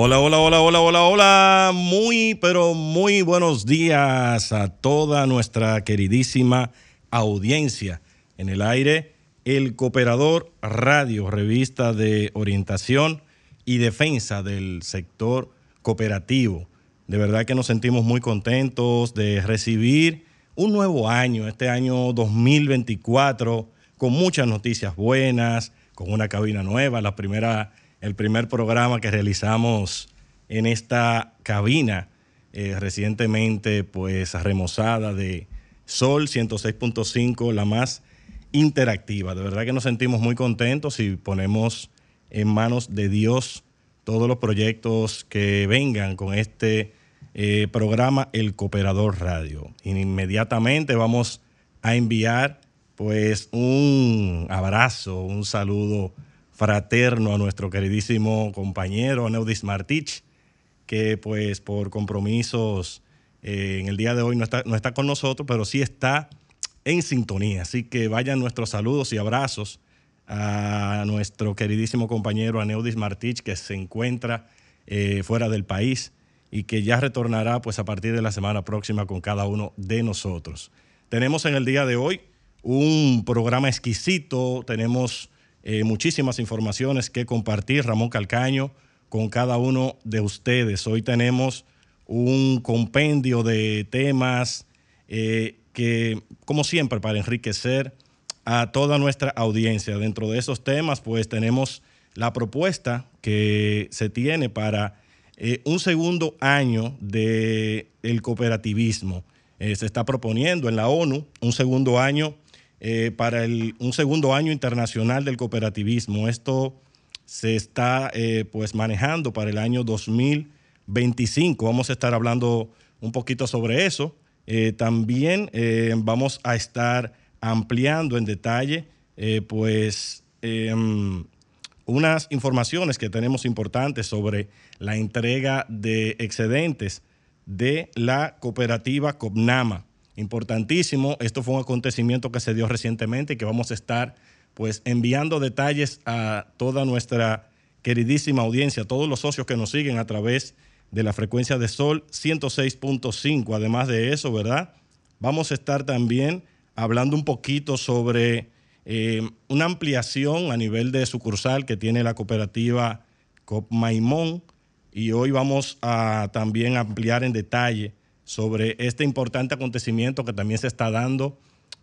Hola, hola, hola, hola, hola, hola. Muy, pero muy buenos días a toda nuestra queridísima audiencia. En el aire, el Cooperador Radio, revista de orientación y defensa del sector cooperativo. De verdad que nos sentimos muy contentos de recibir un nuevo año, este año 2024, con muchas noticias buenas, con una cabina nueva, la primera el primer programa que realizamos en esta cabina eh, recientemente, pues remozada de Sol 106.5, la más interactiva. De verdad que nos sentimos muy contentos y ponemos en manos de Dios todos los proyectos que vengan con este eh, programa El Cooperador Radio. Inmediatamente vamos a enviar pues un abrazo, un saludo fraterno a nuestro queridísimo compañero Neudis Martich, que pues por compromisos eh, en el día de hoy no está, no está con nosotros, pero sí está en sintonía. Así que vayan nuestros saludos y abrazos a nuestro queridísimo compañero Aneudis Martich, que se encuentra eh, fuera del país y que ya retornará pues a partir de la semana próxima con cada uno de nosotros. Tenemos en el día de hoy un programa exquisito, tenemos eh, muchísimas informaciones que compartir, Ramón Calcaño, con cada uno de ustedes. Hoy tenemos un compendio de temas eh, que, como siempre, para enriquecer a toda nuestra audiencia. Dentro de esos temas, pues tenemos la propuesta que se tiene para eh, un segundo año del el cooperativismo. se está proponiendo en la ONU un segundo año eh, para el, un segundo año internacional del cooperativismo. Esto se está eh, pues manejando para el año 2025. Vamos a estar hablando un poquito sobre eso. Eh, también vamos a estar ampliando en detalle pues em, unas informaciones que tenemos importantes sobre la entrega de excedentes de la cooperativa COPNAMA importantísimo. Esto fue un acontecimiento que se dio recientemente y que vamos a estar pues enviando detalles a toda nuestra queridísima audiencia, a todos los socios que nos siguen a través de la frecuencia de Sol 106.5. Además de eso, ¿verdad? Vamos a estar también hablando un poquito sobre eh, una ampliación a nivel de sucursal que tiene la cooperativa COP Maimón y hoy vamos a también ampliar en detalle sobre este importante acontecimiento que también se está dando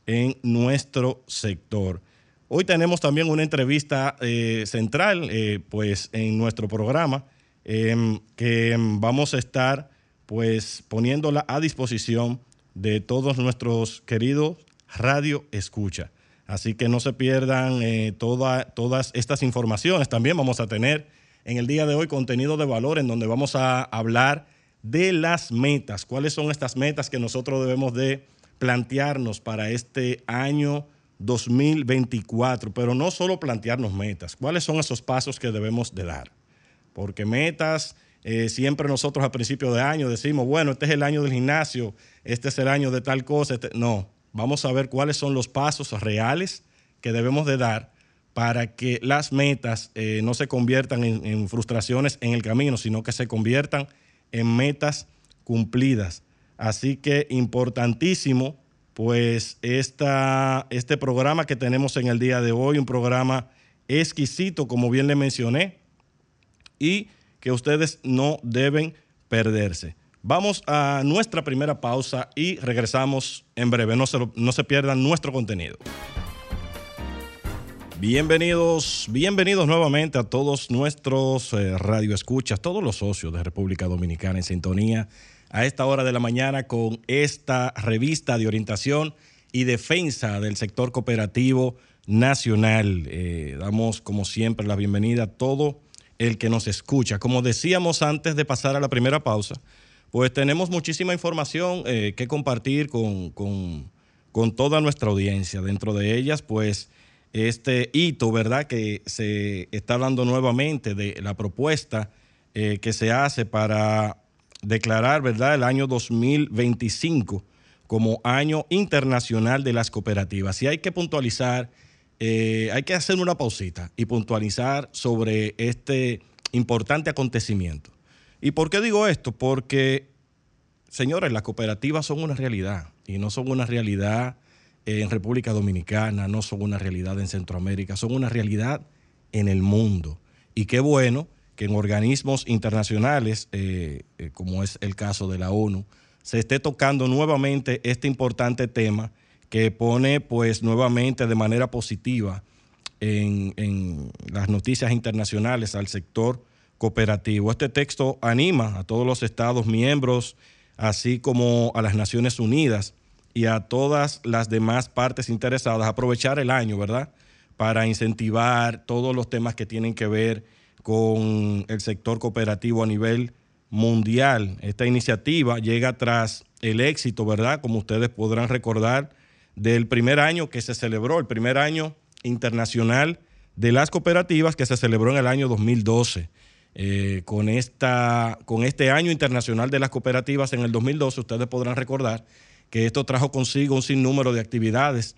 en nuestro sector. Hoy tenemos también una entrevista eh, central eh, pues, en nuestro programa em, que vamos a estar pues, poniéndola a disposición de todos nuestros queridos radio escucha. Así que no se pierdan eh, todas estas informaciones. También vamos a tener en el día de hoy contenido de valor en donde vamos a hablar de las metas. ¿Cuáles son estas metas que nosotros debemos de plantearnos para este año 2024? Pero no solo plantearnos metas, ¿cuáles son esos pasos que debemos de dar? Porque metas, eh, siempre nosotros a principio de año decimos, bueno, este es el año del gimnasio, este es el año de tal cosa. Este-". No, vamos a ver cuáles son los pasos reales que debemos de dar para que las metas eh, no se conviertan en, en frustraciones en el camino, sino que se conviertan en en metas cumplidas. Así que importantísimo, pues esta, este programa que tenemos en el día de hoy, un programa exquisito, como bien le mencioné, y que ustedes no deben perderse. Vamos a nuestra primera pausa y regresamos en breve. No se, no se pierdan nuestro contenido. Bienvenidos, bienvenidos nuevamente a todos nuestros eh, radioescuchas, todos los socios de República Dominicana en sintonía a esta hora de la mañana con esta revista de orientación y defensa del sector cooperativo nacional. Eh, damos, como siempre, la bienvenida a todo el que nos escucha. Como decíamos antes de pasar a la primera pausa, pues tenemos muchísima información eh, que compartir con, con, con toda nuestra audiencia. Dentro de ellas, pues este hito, ¿verdad? Que se está hablando nuevamente de la propuesta eh, que se hace para declarar, ¿verdad?, el año 2025 como año internacional de las cooperativas. Y hay que puntualizar, eh, hay que hacer una pausita y puntualizar sobre este importante acontecimiento. ¿Y por qué digo esto? Porque, señores, las cooperativas son una realidad y no son una realidad en República Dominicana, no son una realidad en Centroamérica, son una realidad en el mundo. Y qué bueno que en organismos internacionales, eh, eh, como es el caso de la ONU, se esté tocando nuevamente este importante tema que pone pues nuevamente de manera positiva en, en las noticias internacionales al sector cooperativo. Este texto anima a todos los Estados miembros, así como a las Naciones Unidas y a todas las demás partes interesadas aprovechar el año, ¿verdad? Para incentivar todos los temas que tienen que ver con el sector cooperativo a nivel mundial. Esta iniciativa llega tras el éxito, ¿verdad? Como ustedes podrán recordar, del primer año que se celebró, el primer año internacional de las cooperativas que se celebró en el año 2012. Eh, con, esta, con este año internacional de las cooperativas en el 2012, ustedes podrán recordar que esto trajo consigo un sinnúmero de actividades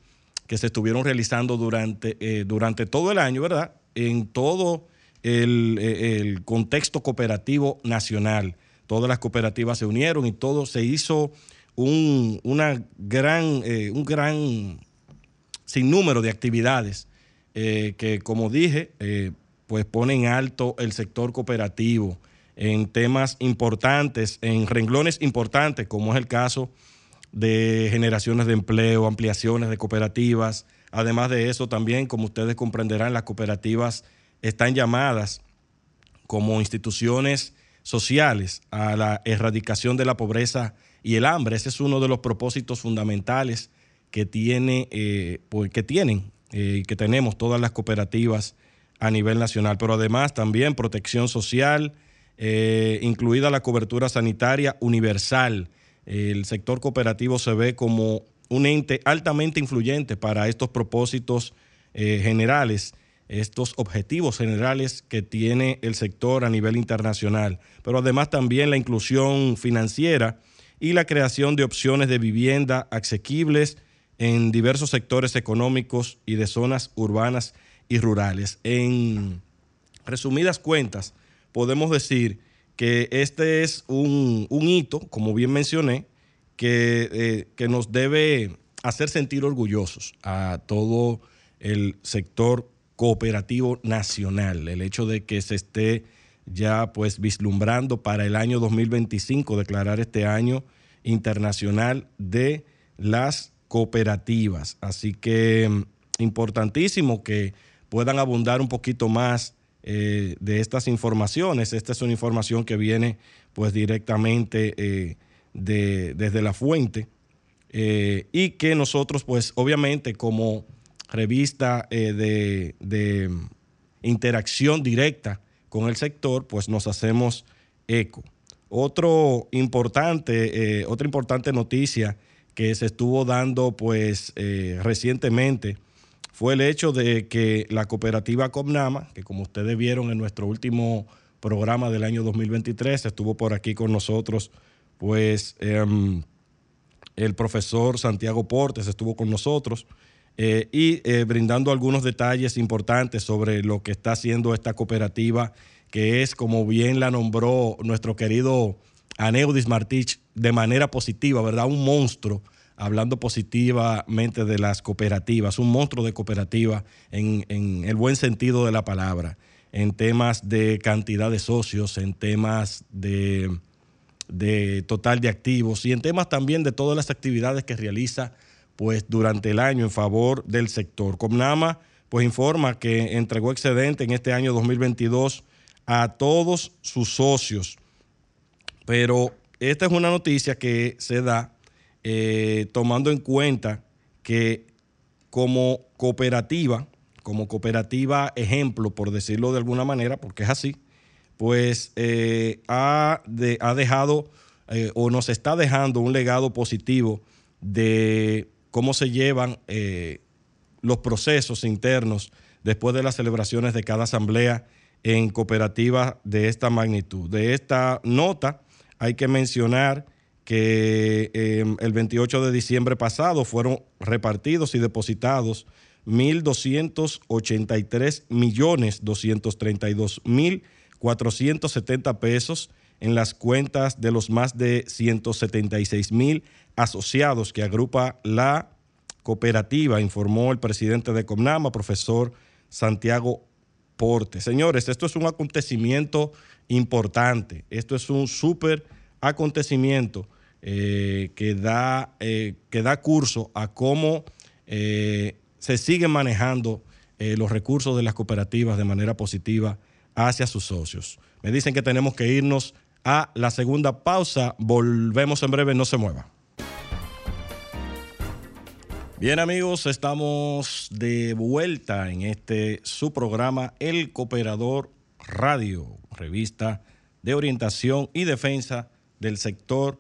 que se estuvieron realizando durante, eh, durante todo el año, ¿verdad? En todo eh, el, contexto cooperativo nacional. Todas las cooperativas se unieron y todo se hizo un, una gran, eh, un gran sinnúmero de actividades que, como dije, pues ponen alto el sector cooperativo en temas importantes, en renglones importantes, como es el caso generaciones de empleo, ampliaciones de cooperativas. Además de eso, también, como ustedes comprenderán, las cooperativas están llamadas como instituciones sociales a la erradicación de la pobreza y el hambre. Ese es uno de los propósitos fundamentales que, tiene, eh, pues, que tienen y eh, que tenemos todas las cooperativas a nivel nacional, pero además también protección social, eh, incluida la cobertura sanitaria universal. El sector cooperativo se ve como un ente altamente influyente para estos propósitos generales estos objetivos generales que tiene el sector a nivel internacional, pero además también la inclusión financiera y la creación de opciones de vivienda asequibles en diversos sectores económicos y de zonas urbanas y rurales. En resumidas cuentas, podemos decir que este es un, hito, como bien mencioné, que, eh, que nos debe hacer sentir orgullosos a todo el sector cooperativo nacional. El hecho de que se esté ya pues vislumbrando para el año 2025 declarar este año internacional de las cooperativas. Así que mm, importantísimo que puedan abundar un poquito más eh, de estas informaciones. Esta es una información que viene pues directamente eh, de, desde la fuente eh, y que nosotros pues obviamente como revista eh, de, interacción directa con el sector, pues nos hacemos eco. Otro importante, otra importante noticia que se estuvo dando pues recientemente fue el hecho de que la cooperativa Comnama, que como ustedes vieron en nuestro último programa del año 2023, estuvo por aquí con nosotros, pues em, el profesor Santiago Portes estuvo con nosotros eh, y eh, brindando algunos detalles importantes sobre lo que está haciendo esta cooperativa, que es, como bien la nombró nuestro querido Aneudis Martich, de manera positiva, ¿verdad? Un monstruo, hablando positivamente de las cooperativas, un monstruo de cooperativa en, el buen sentido de la palabra, en temas de cantidad de socios, en temas de, de total de activos y en temas también de todas las actividades que realiza pues durante el año en favor del sector. Comnama pues informa que entregó excedente en este año 2022 a todos sus socios. Pero esta es una noticia que se da eh, tomando en cuenta que como cooperativa, como cooperativa ejemplo, por decirlo de alguna manera, porque es así, pues eh, ha, ha, dejado eh, o nos está dejando un legado positivo de cómo se llevan los procesos internos después de las celebraciones de cada asamblea en cooperativas de esta magnitud. De esta nota hay que mencionar que em, el 28 de diciembre pasado fueron repartidos y depositados 1.283 millones 232 mil 470 pesos en las cuentas de los más de 176 mil asociados que agrupa la cooperativa, informó el presidente de Comnama, profesor Santiago Porte. Señores, esto es un acontecimiento importante, esto es un súper acontecimiento eh, que, da, eh, que da curso a cómo eh, se siguen manejando los recursos de las cooperativas de manera positiva hacia sus socios. Me dicen que tenemos que irnos a la segunda pausa. Volvemos en breve, no se mueva. Bien amigos, estamos de vuelta en este su programa El Cooperador Radio, revista de orientación y defensa del sector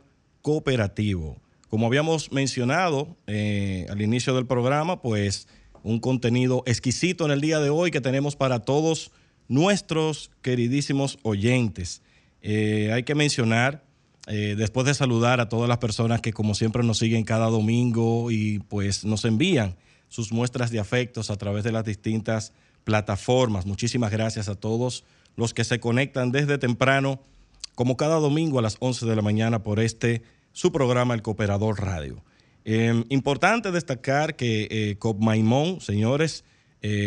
cooperativo. Como habíamos mencionado eh, al inicio del programa, pues un contenido exquisito en el día de hoy que tenemos para todos nuestros queridísimos oyentes. Eh, hay que mencionar, eh, después de saludar a todas las personas que como siempre nos siguen cada domingo y pues nos envían sus muestras de afectos a través de las distintas plataformas. Muchísimas gracias a todos los que se conectan desde temprano, como cada domingo a las 11 de la mañana por este, su programa El Cooperador Radio. Em, importante destacar que eh, Copmaimón, señores,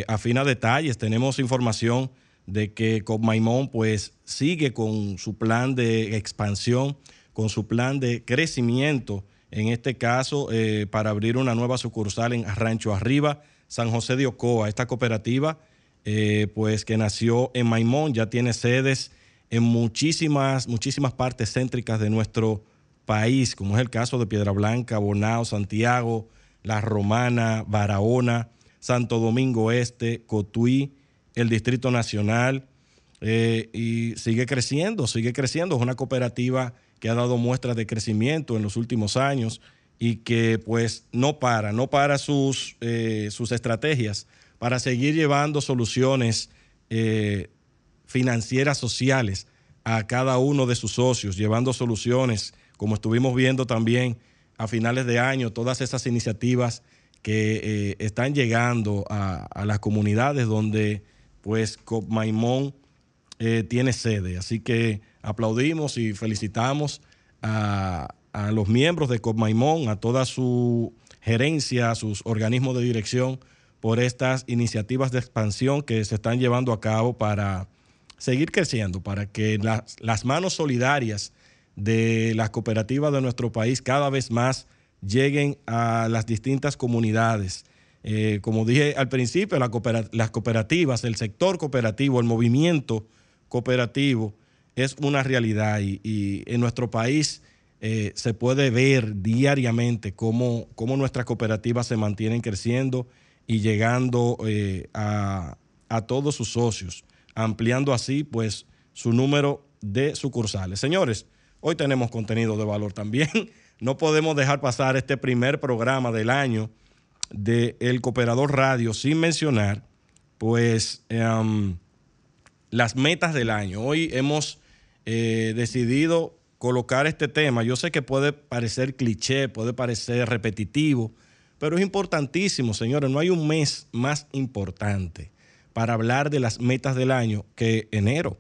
afina detalles, tenemos información de que Copmaimón pues sigue con su plan de expansión, con su plan de crecimiento, en este caso eh, para abrir una nueva sucursal en Rancho Arriba, San José de Ocoa. Esta cooperativa eh, pues que nació en Maimón, ya tiene sedes en muchísimas, muchísimas partes céntricas de nuestro país, como es el caso de Piedra Blanca, Bonao, Santiago, La Romana, Barahona, Santo Domingo Este, Cotuí, el Distrito Nacional eh, y sigue creciendo, sigue creciendo. Es una cooperativa que ha dado muestras de crecimiento en los últimos años y que pues no para, no para sus, eh, sus estrategias para seguir llevando soluciones eh, financieras sociales a cada uno de sus socios, llevando soluciones, como estuvimos viendo también a finales de año, todas esas iniciativas que están llegando a, las comunidades donde pues Copmaimón eh, tiene sede. Así que aplaudimos y felicitamos a, los miembros de Copmaimón, a toda su gerencia, a sus organismos de dirección por estas iniciativas de expansión que se están llevando a cabo para seguir creciendo, para que las manos solidarias de las cooperativas de nuestro país cada vez más lleguen a las distintas comunidades eh, como dije al principio, las cooperativas, el sector cooperativo, el movimiento cooperativo es una realidad y, en nuestro país eh, se puede ver diariamente cómo, cómo, nuestras cooperativas se mantienen creciendo y llegando eh, a, a todos sus socios, ampliando así pues su número de sucursales. Señores, hoy tenemos contenido de valor también. No podemos dejar pasar este primer programa del año del el Cooperador Radio, sin mencionar, pues, em, las metas del año. Hoy hemos eh, decidido colocar este tema. Yo sé que puede parecer cliché, puede parecer repetitivo, pero es importantísimo, señores. No hay un mes más importante para hablar de las metas del año que enero.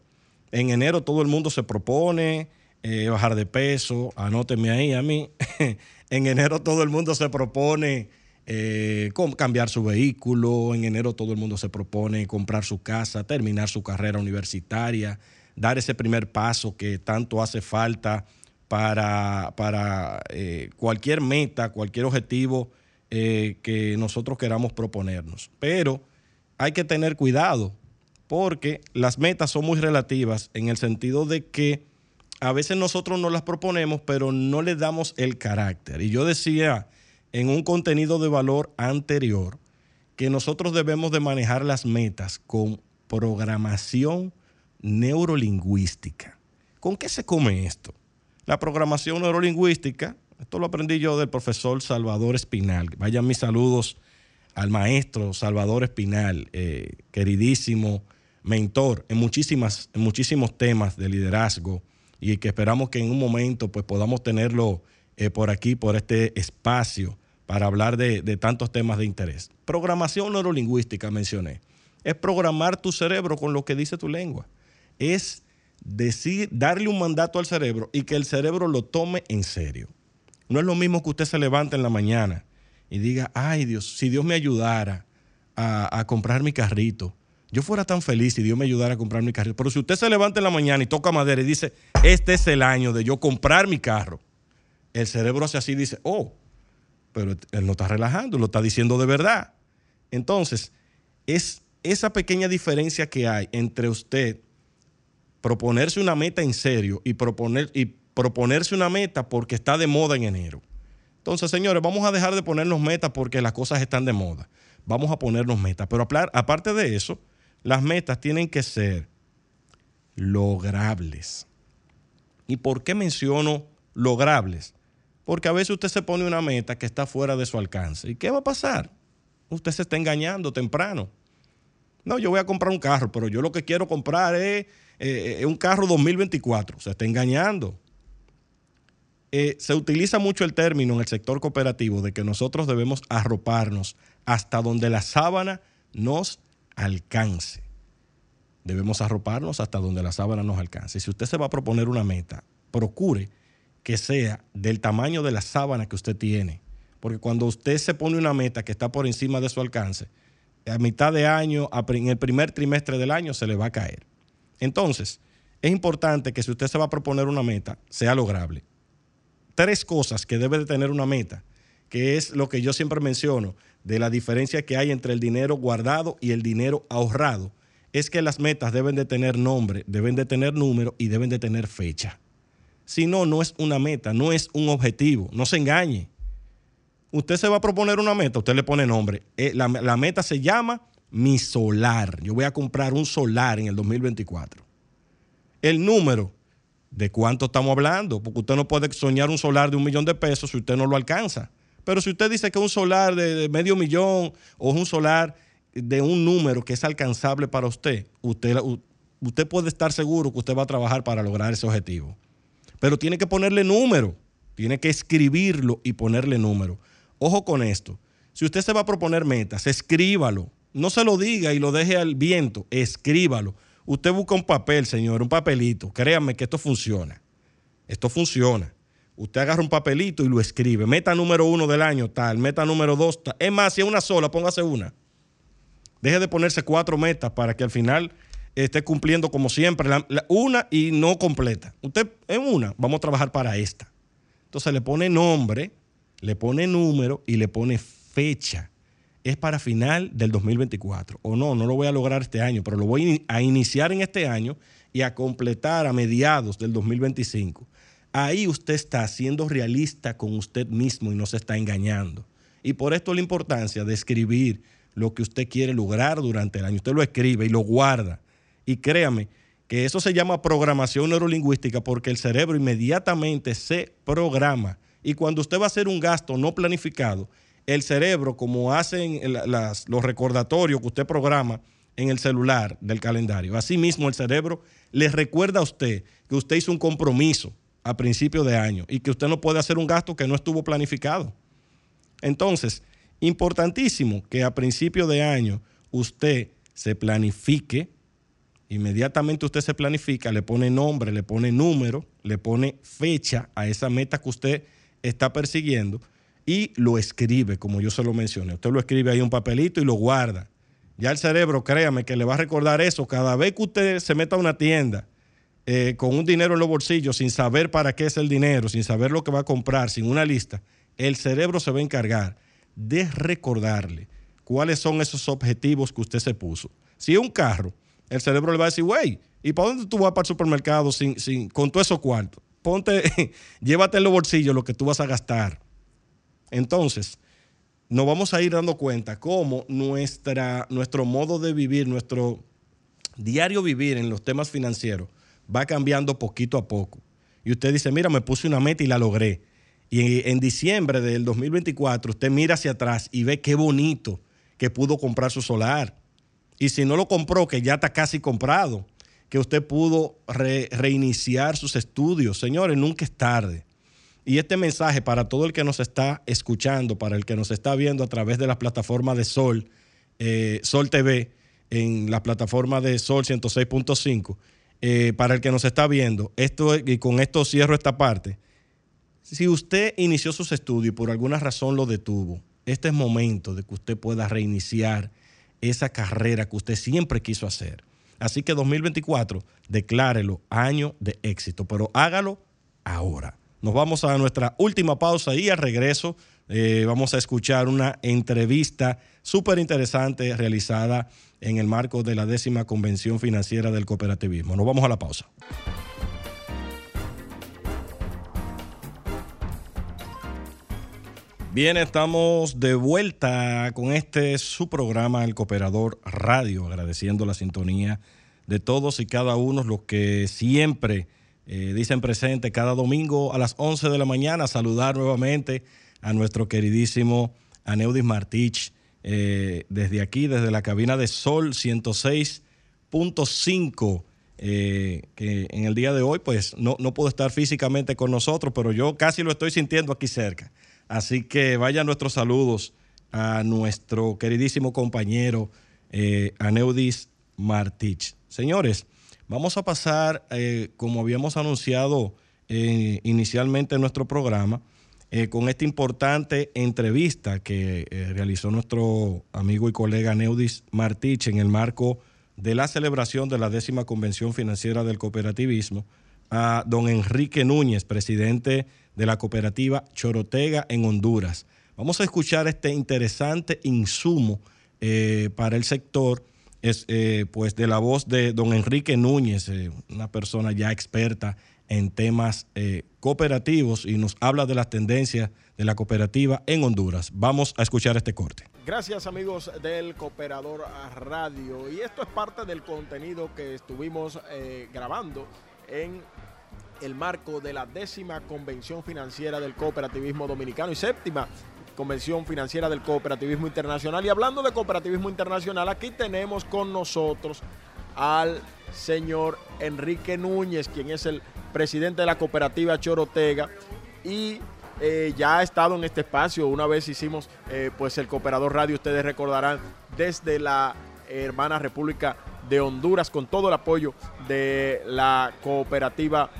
En enero todo el mundo se propone eh, bajar de peso, anótenme ahí a mí. en enero todo el mundo se propone eh, cambiar su vehículo. En enero todo el mundo se propone comprar su casa, terminar su carrera universitaria, dar ese primer paso que tanto hace falta para, para eh, cualquier meta, cualquier objetivo que nosotros queramos proponernos. Pero hay que tener cuidado porque las metas son muy relativas en el sentido de que a veces nosotros no las proponemos, pero no le damos el carácter. Y yo decía en un contenido de valor anterior que nosotros debemos de manejar las metas con programación neurolingüística. ¿Con qué se come esto? La programación neurolingüística, esto lo aprendí yo del profesor Salvador Espinal. Vayan mis saludos al maestro Salvador Espinal, eh, queridísimo mentor en, muchísimas, en muchísimos temas de liderazgo y que esperamos que en un momento pues, podamos tenerlo eh, por aquí, por este espacio para hablar de, tantos temas de interés. Programación neurolingüística mencioné. Es programar tu cerebro con lo que dice tu lengua. Es decir, darle un mandato al cerebro y que el cerebro lo tome en serio. No es lo mismo que usted se levante en la mañana y diga, ay Dios, si Dios me ayudara a, comprar mi carrito, yo fuera tan feliz si Dios me ayudara a comprar mi carrito. Pero si usted se levanta en la mañana y toca madera y dice, este es el año de yo comprar mi carro, el cerebro hace así y dice, oh, pero él no está relajando, lo está diciendo de verdad. Entonces, es esa pequeña diferencia que hay entre usted proponerse una meta en serio y, proponer, y proponerse una meta porque está de moda en enero. Entonces, señores, vamos a dejar de ponernos metas porque las cosas están de moda. Vamos a ponernos metas. Pero aparte de eso, las metas tienen que ser logrables. ¿Y por qué menciono logrables? Porque a veces usted se pone una meta que está fuera de su alcance. ¿Y qué va a pasar? Usted se está engañando temprano. No, yo voy a comprar un carro, pero yo lo que quiero comprar es, eh, un carro 2024. Se está engañando. Eh, se utiliza mucho el término en el sector cooperativo de que nosotros debemos arroparnos hasta donde la sábana nos alcance. Debemos arroparnos hasta donde la sábana nos alcance. Si usted se va a proponer una meta, procure que sea del tamaño de la sábana que usted tiene. Porque cuando usted se pone una meta que está por encima de su alcance, a mitad de año, en el primer trimestre del año, se le va a caer. Entonces, es importante que si usted se va a proponer una meta, sea lograble. Tres cosas que debe de tener una meta, que es lo que yo siempre menciono, de la diferencia que hay entre el dinero guardado y el dinero ahorrado, es que las metas deben de tener nombre, deben de tener número y deben de tener fecha. Si no, no es una meta, no es un objetivo, no se engañe usted se va a proponer una meta, usted le pone nombre. Eh, la, meta se llama Mi Solar. Yo voy a comprar un solar en el 2024. El número, ¿de cuánto estamos hablando? Porque usted no puede soñar un solar de un millón de pesos si usted no lo alcanza. Pero si usted dice que un solar de, medio millón o un solar de un número que es alcanzable para usted, usted, usted puede estar seguro que usted va a trabajar para lograr ese objetivo. Pero tiene que ponerle número, tiene que escribirlo y ponerle número. Ojo con esto. Si usted se va a proponer metas, escríbalo. No se lo diga y lo deje al viento, escríbalo. Usted busca un papel, señor, un papelito. Créanme que esto funciona. Esto funciona. Usted agarra un papelito y lo escribe. Meta número uno del año, tal. Meta número dos, tal. Es más, si es una sola, póngase una. Deje de ponerse cuatro metas para que al final esté cumpliendo como siempre. una y no completa. Usted en una, vamos a trabajar para esta. Entonces le pone nombre le pone número y le pone fecha. Es para final del 2024. O no, no lo voy a lograr este año, pero lo voy a iniciar en este año y a completar a mediados del 2025. Ahí usted está siendo realista con usted mismo y no se está engañando. Y por esto la importancia de escribir lo que usted quiere lograr durante el año. Usted lo escribe y lo guarda. Y créame que eso se llama programación neurolingüística porque el cerebro inmediatamente se programa y cuando usted va a hacer un gasto no planificado, el cerebro, como hacen los recordatorios que usted programa en el celular del calendario, así mismo el cerebro le recuerda a usted que usted hizo un compromiso a principio de año y que usted no puede hacer un gasto que no estuvo planificado. Entonces, importantísimo que a principio de año usted se planifique, inmediatamente usted se planifica, le pone nombre, le pone número, le pone fecha a esa meta que usted está persiguiendo y lo escribe, como yo se lo mencioné. Usted lo escribe ahí un papelito y lo guarda. Ya el cerebro, créame, que le va a recordar eso cada vez que usted se meta a una tienda eh, con un dinero en los bolsillos, sin saber para qué es el dinero, sin saber lo que va a comprar, sin una lista, el cerebro se va a encargar de recordarle cuáles son esos objetivos que usted se puso. Si es un carro, el cerebro le va a decir, güey, ¿y para dónde tú vas para el supermercado sin, sin, con todo eso cuarto? ponte, llévate en los bolsillos lo que tú vas a gastar. Entonces, nos vamos a ir dando cuenta cómo nuestra, nuestro modo de vivir, nuestro diario vivir en los temas financieros va cambiando poquito a poco. Y usted dice, mira, me puse una meta y la logré. Y en diciembre del 2024 usted mira hacia atrás y ve qué bonito que pudo comprar su solar. Y si no lo compró, que ya está casi comprado que usted pudo reiniciar sus estudios. Señores, nunca es tarde. Y este mensaje para todo el que nos está escuchando, para el que nos está viendo a través de la plataforma de Sol, eh, Sol TV, en la plataforma de Sol 106.5, eh, para el que nos está viendo, esto, y con esto cierro esta parte, si usted inició sus estudios y por alguna razón lo detuvo, este es momento de que usted pueda reiniciar esa carrera que usted siempre quiso hacer. Así que 2024, declárelo año de éxito, pero hágalo ahora. Nos vamos a nuestra última pausa y al regreso eh, vamos a escuchar una entrevista súper interesante realizada en el marco de la décima convención financiera del cooperativismo. Nos vamos a la pausa. Bien, estamos de vuelta con este su programa, El Cooperador Radio, agradeciendo la sintonía de todos y cada uno los que siempre eh, dicen presente cada domingo a las 11 de la mañana. Saludar nuevamente a nuestro queridísimo Aneudis Martich eh, desde aquí, desde la cabina de Sol 106.5. Eh, que en el día de hoy pues no, no puedo estar físicamente con nosotros, pero yo casi lo estoy sintiendo aquí cerca. Así que vayan nuestros saludos a nuestro queridísimo compañero eh, Aneudis Martich. Señores, vamos a pasar, eh, como habíamos anunciado eh, inicialmente en nuestro programa, con esta importante entrevista que realizó nuestro amigo y colega Aneudis Martich en el marco de la celebración de la décima convención financiera del cooperativismo a don Enrique Núñez, presidente de la cooperativa Chorotega en Honduras. Vamos a escuchar este interesante insumo eh, para el sector, es, eh, pues de la voz de don Enrique Núñez, eh, una persona ya experta en temas cooperativos y nos habla de las tendencias de la cooperativa en Honduras. Vamos a escuchar este corte. Gracias amigos del Cooperador Radio y esto es parte del contenido que estuvimos grabando en el marco de la décima convención financiera del cooperativismo dominicano y séptima convención financiera del cooperativismo internacional. Y hablando de cooperativismo internacional, aquí tenemos con nosotros al señor Enrique Núñez, quien es el presidente de la cooperativa Chorotega y eh, ya ha estado en este espacio. Una vez hicimos eh, pues el Cooperador Radio, ustedes recordarán, desde la hermana República de Honduras, con todo el apoyo de la cooperativa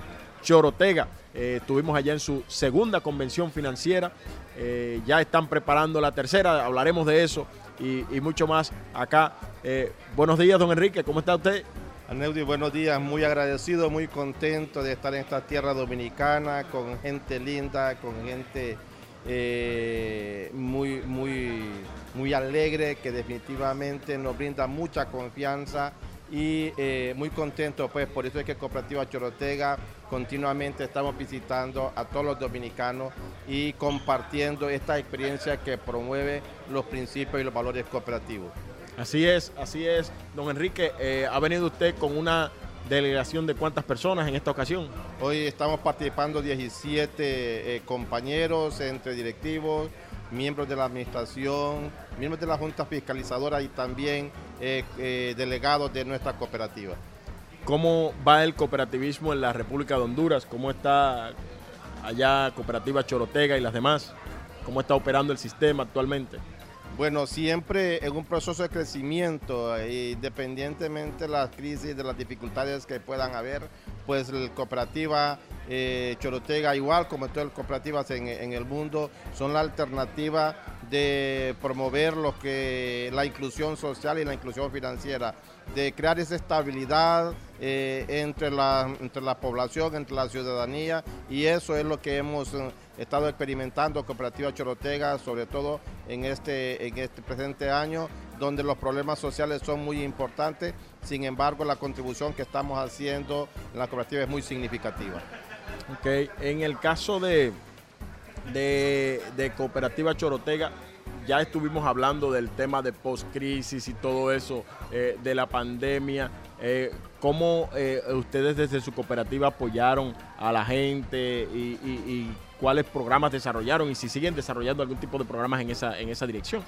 Chorotega. Eh, estuvimos allá en su segunda convención financiera. Eh, ya están preparando la tercera, hablaremos de eso y, mucho más acá. Eh, buenos días, don Enrique, ¿cómo está usted? Buenos días, muy agradecido, muy contento de estar en esta tierra dominicana con gente linda, con gente muy, muy, muy alegre que definitivamente nos brinda mucha confianza y eh, muy contento pues por eso es que Cooperativa Chorotega continuamente estamos visitando a todos los dominicanos y compartiendo esta experiencia que promueve los principios y los valores cooperativos. Así es, así es. Don Enrique, eh, ha venido usted con una delegación de cuántas personas en esta ocasión? Hoy estamos participando 17 eh, compañeros entre directivos, miembros de la administración, miembros de la Junta Fiscalizadora y también eh, eh, delegados de nuestra cooperativa. ¿Cómo va el cooperativismo en la República de Honduras? ¿Cómo está allá Cooperativa Chorotega y las demás? ¿Cómo está operando el sistema actualmente? Bueno, siempre en un proceso de crecimiento, eh, independientemente de las crisis, de las dificultades que puedan haber, pues la cooperativa eh, Chorotega, igual como todas las cooperativas en, el mundo, son la alternativa de promover lo que la inclusión social y la inclusión financiera, de crear esa estabilidad eh, entre, la, entre la población, entre la ciudadanía, y eso es lo que hemos estado experimentando Cooperativa Chorotega, sobre todo en este, en este presente año, donde los problemas sociales son muy importantes, sin embargo la contribución que estamos haciendo en la cooperativa es muy significativa. Ok, en el caso de, de, Cooperativa Chorotega, ya estuvimos hablando del tema de post-crisis y todo eso, eh, de la pandemia. Eh, ¿Cómo eh, ustedes desde su cooperativa apoyaron a la gente y, cuáles programas desarrollaron y si siguen desarrollando algún tipo de programas en esa, en esa dirección?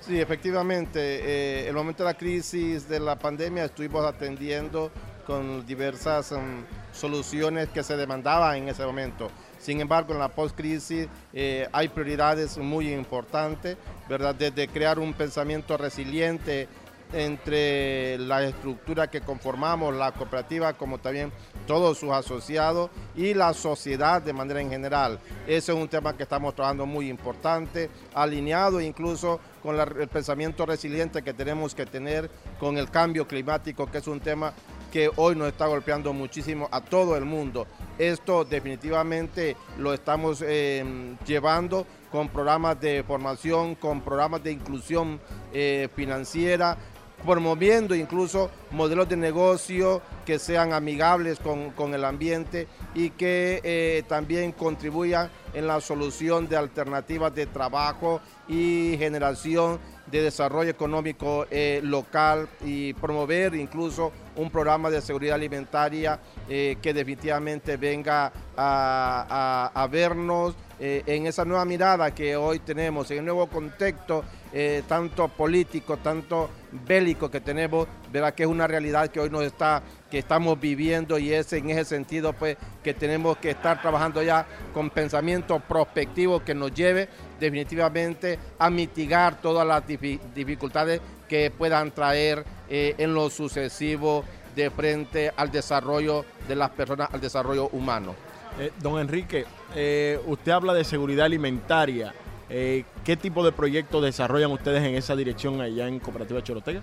Sí, efectivamente. en el momento de la crisis de la pandemia estuvimos atendiendo con diversas um, soluciones que se demandaban en ese momento. Sin embargo, en la post-crisis eh, hay prioridades muy importantes, ¿verdad? Desde crear un pensamiento resiliente entre la estructura que conformamos, la cooperativa como también todos sus asociados y la sociedad de manera en general. Ese es un tema que estamos trabajando muy importante, alineado incluso con el pensamiento resiliente que tenemos que tener con el cambio climático, que es un tema que hoy nos está golpeando muchísimo a todo el mundo. Esto definitivamente lo estamos em, llevando con programas de formación, con programas de inclusión eh, financiera, promoviendo incluso modelos de negocio que sean amigables con, el ambiente y que eh, también contribuyan en la solución de alternativas de trabajo y generación de desarrollo económico eh, local y promover incluso un programa de seguridad alimentaria eh, que definitivamente venga a vernos eh, en esa nueva mirada que hoy tenemos, en el nuevo contexto, eh, tanto político, tanto bélico que tenemos, verdad que es una realidad que hoy nos está, que estamos viviendo y es en ese sentido pues que tenemos que estar trabajando ya con pensamiento prospectivo que nos lleve definitivamente a mitigar todas las dificultades que puedan traer eh, en lo sucesivo de frente al desarrollo de las personas, al desarrollo humano. Eh, don Enrique, eh, usted habla de seguridad alimentaria. Eh, ¿Qué tipo de proyectos desarrollan ustedes en esa dirección allá en Cooperativa Chorotega?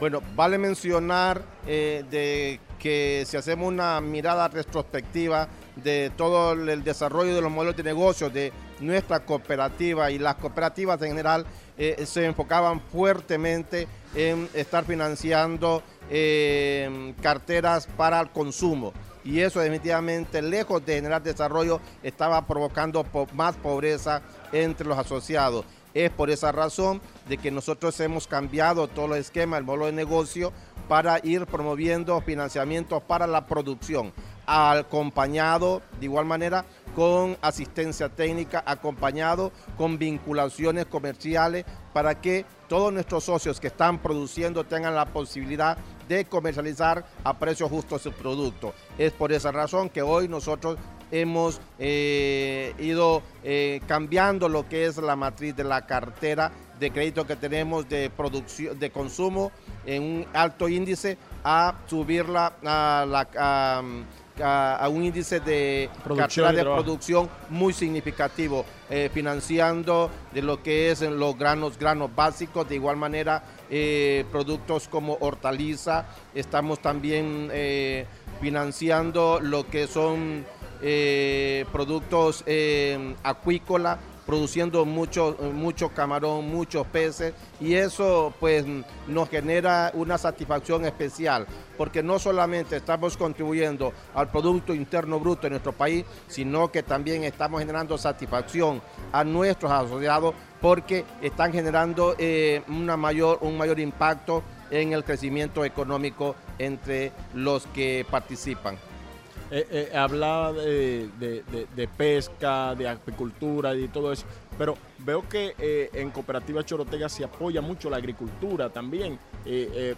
Bueno, vale mencionar de que si hacemos una mirada retrospectiva de todo el desarrollo de los modelos de negocio de nuestra cooperativa y las cooperativas en general se enfocaban fuertemente en estar financiando carteras para el consumo y eso definitivamente, lejos de generar desarrollo, estaba provocando más pobreza entre los asociados. Es por esa razón de que nosotros hemos cambiado todo el esquema, el modelo de negocio, para ir promoviendo financiamientos para la producción, acompañado de igual manera con asistencia técnica, acompañado con vinculaciones comerciales para que todos nuestros socios que están produciendo tengan la posibilidad de comercializar a precios justos su producto. Es por esa razón que hoy nosotros hemos eh, ido eh, cambiando lo que es la matriz de la cartera de crédito que tenemos de producción de consumo en un alto índice a subirla a la a, un índice de producción de, producción muy significativo, eh, financiando de lo que es en los granos, granos básicos, de igual manera eh, productos como hortaliza, estamos también eh, financiando lo que son productos acuícolas, produciendo mucho, camarón, muchos peces y eso pues nos genera una satisfacción especial porque no solamente estamos contribuyendo al Producto Interno Bruto de nuestro país, sino que también estamos generando satisfacción a nuestros asociados porque están generando eh, una mayor, un mayor impacto en el crecimiento económico entre los que participan. Eh, eh, hablaba de, pesca, de apicultura y todo eso, pero veo que eh, en Cooperativa Chorotega se apoya mucho la agricultura también.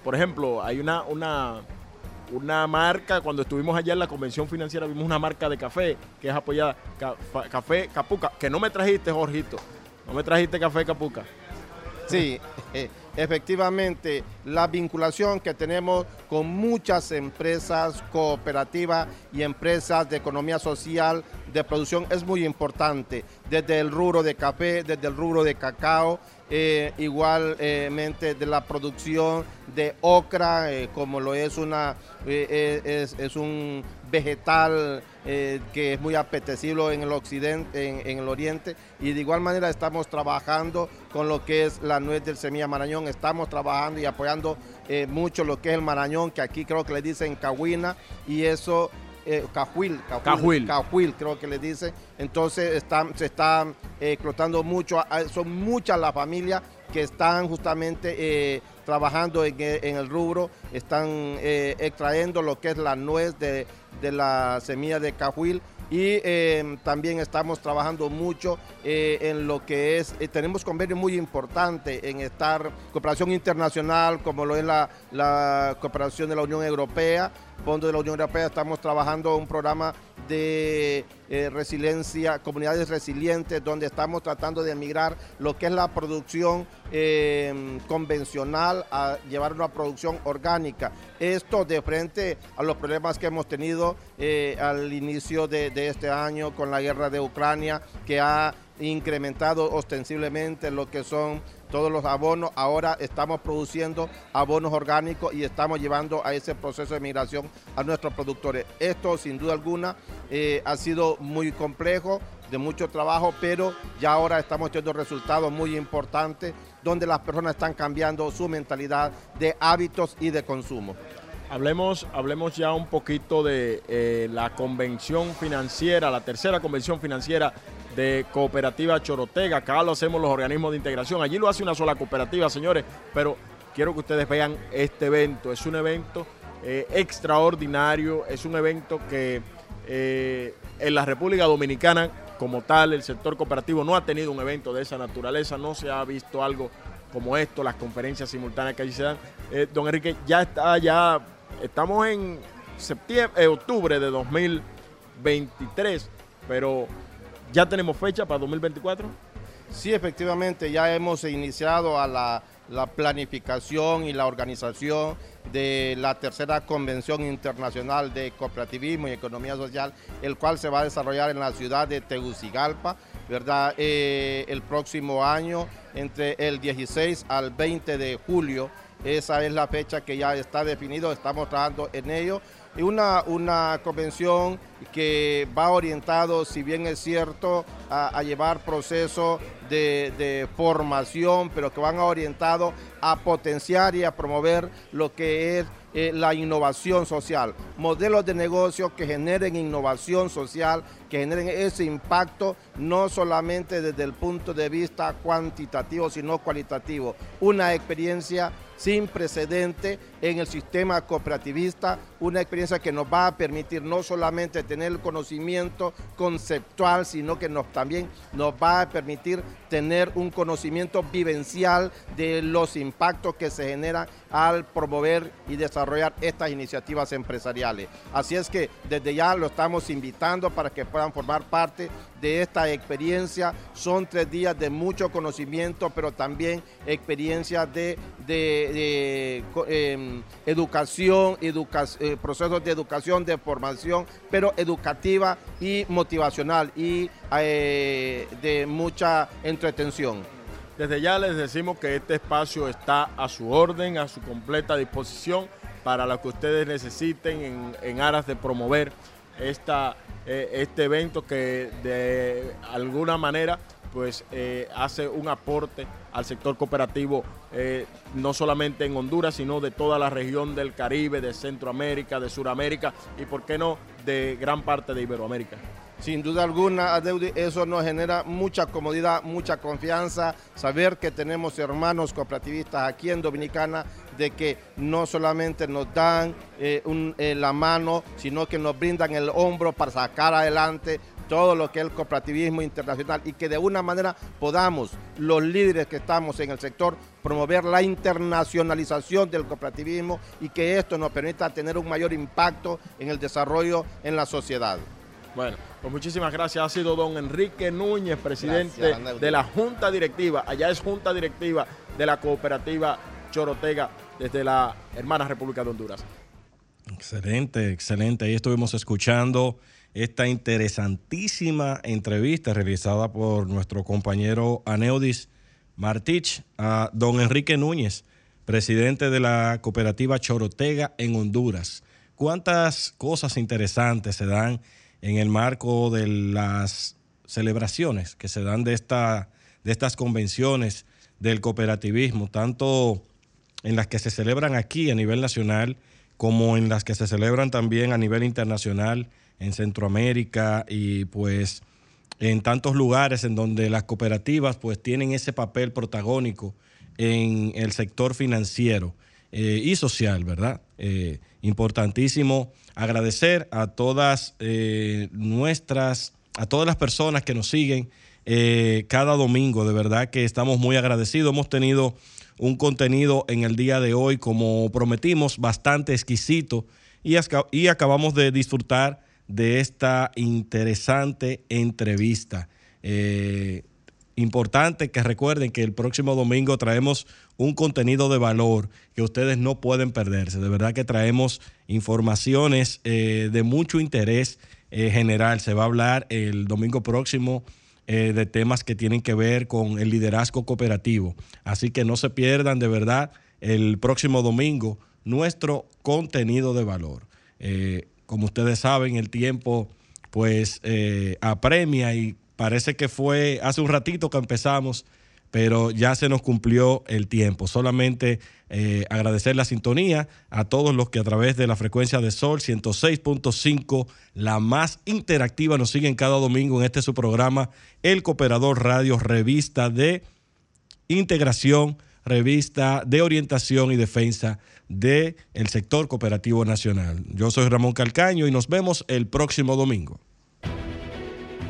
por ejemplo, hay una, una, una marca, cuando estuvimos allá en la convención financiera, vimos una marca de café que es apoyada, Café Capuca, que no me trajiste, Jorgito, no me trajiste Café Capuca. Sí, efectivamente, la vinculación que tenemos con muchas empresas cooperativas y empresas de economía social de producción es muy importante, desde el rubro de café, desde el rubro de cacao, eh, igualmente de la producción de ocra, eh, como lo es una eh, es, un vegetal que es muy apetecible en el occidente, en, el oriente, y de igual manera estamos trabajando con lo que es la nuez del semilla Marañón, estamos trabajando y apoyando mucho lo que es el Marañón, que aquí creo que le dicen cahuina, y eso eh, cajuil, cajuil, creo que le dice. Entonces están, se están eh, explotando mucho, son muchas las familias que están justamente eh, trabajando en, el rubro, están extrayendo lo que es la nuez de, de la semilla de cajuil y em, también estamos trabajando mucho en lo que es, tenemos convenios muy importantes en estar cooperación internacional como lo es la, la cooperación de la Unión Europea, fondos de la Unión Europea, estamos trabajando un programa de eh, resiliencia, comunidades resilientes, donde estamos tratando de migrar lo que es la producción em, convencional a llevar una producción orgánica. Esto de frente a los problemas que hemos tenido eh, al inicio de, este año con la guerra de Ucrania, que ha incrementado ostensiblemente lo que son todos los abonos. Ahora estamos produciendo abonos orgánicos y estamos llevando a ese proceso de migración a nuestros productores. Esto sin duda alguna eh, ha sido muy complejo, de mucho trabajo, pero ya ahora estamos teniendo resultados muy importantes donde las personas están cambiando su mentalidad de hábitos y de consumo. Hablemos, hablemos ya un poquito de eh, la convención financiera, la tercera convención financiera de Cooperativa Chorotega. Acá lo hacemos los organismos de integración. Allí lo hace una sola cooperativa, señores, pero quiero que ustedes vean este evento. Es un evento eh, extraordinario, es un evento que eh, en la República Dominicana, como tal, el sector cooperativo no ha tenido un evento de esa naturaleza, no se ha visto algo como esto, las conferencias simultáneas que allí se dan. Eh, don Enrique, ya está, ya estamos en septiembre, octubre de 2023, pero ¿Ya tenemos fecha para 2024? Sí, efectivamente, ya hemos iniciado a la, planificación y la organización de la tercera Convención Internacional de Cooperativismo y Economía Social, el cual se va a desarrollar en la ciudad de Tegucigalpa, ¿verdad? Eh, el próximo año, entre el 16 al 20 de julio. Esa es la fecha que ya está definido, estamos trabajando en ello y una, una convención que va orientado, si bien es cierto, a, llevar procesos de, formación, pero que van orientados a potenciar y a promover lo que es eh, la innovación social, modelos de negocio que generen innovación social, que generen ese impacto no solamente desde el punto de vista cuantitativo, sino cualitativo. Una experiencia sin precedente en el sistema cooperativista, una experiencia que nos va a permitir no solamente tener el conocimiento conceptual, sino que nos, también nos va a permitir tener un conocimiento vivencial de los impactos que se generan al promover y desarrollar estas iniciativas empresariales. Así es que desde ya lo estamos invitando para que puedan formar parte de esta experiencia. Son tres días de mucho conocimiento, pero también experiencias de, em, educación, eh, procesos de educación, de formación, pero educativa y motivacional y eh, de mucha entretención. Desde ya les decimos que este espacio está a su orden, a su completa disposición para lo que ustedes necesiten en, aras de promover esta, eh, este evento que de alguna manera pues eh, hace un aporte al sector cooperativo eh, no solamente en Honduras, sino de toda la región del Caribe, de Centroamérica, de Suramérica y, por qué no, de gran parte de Iberoamérica. Sin duda alguna, Adeudi, eso nos genera mucha comodidad, mucha confianza, saber que tenemos hermanos cooperativistas aquí en Dominicana, de que no solamente nos dan eh, eh, la mano, sino que nos brindan el hombro para sacar adelante todo lo que es el cooperativismo internacional y que de una manera podamos, los líderes que estamos en el sector, promover la internacionalización del cooperativismo y que esto nos permita tener un mayor impacto en el desarrollo en la sociedad. Bueno, pues muchísimas gracias. Ha sido don Enrique Núñez, presidente de la Junta Directiva. Allá es Junta Directiva de la Cooperativa Chorotega desde la hermana República de Honduras. Excelente, excelente. Ahí estuvimos escuchando esta interesantísima entrevista realizada por nuestro compañero Aneudis Martich a don Enrique Núñez, presidente de la cooperativa Chorotega en Honduras. ¿Cuántas cosas interesantes se dan en el marco de las celebraciones que se dan de, esta, de estas convenciones del cooperativismo, tanto en las que se celebran aquí a nivel nacional como en las que se celebran también a nivel internacional en Centroamérica y pues en tantos lugares en donde las cooperativas pues tienen ese papel protagónico en el sector financiero eh, y social, ¿verdad? Eh, importantísimo agradecer a todas eh, nuestras, a todas las personas que nos siguen eh, cada domingo. De verdad que estamos muy agradecidos. Hemos tenido un contenido en el día de hoy, como prometimos, bastante exquisito y, y acabamos de disfrutar de esta interesante entrevista. Eh, importante que recuerden que el próximo domingo traemos un contenido de valor que ustedes no pueden perderse. De verdad que traemos informaciones eh, de mucho interés eh, general. Se va a hablar el domingo próximo de temas que tienen que ver con el liderazgo cooperativo. Así que no se pierdan de verdad el próximo domingo nuestro contenido de valor. como ustedes saben, el tiempo pues apremia y Parece que fue hace un ratito que empezamos, pero ya se nos cumplió el tiempo. Solamente eh, agradecer la sintonía a todos los que a través de la frecuencia de Sol 106.5, la más interactiva, nos siguen cada domingo en este su programa, El Cooperador Radio, revista de integración, revista de orientación y defensa del el sector cooperativo nacional. Yo soy Ramón Calcaño y nos vemos el próximo domingo.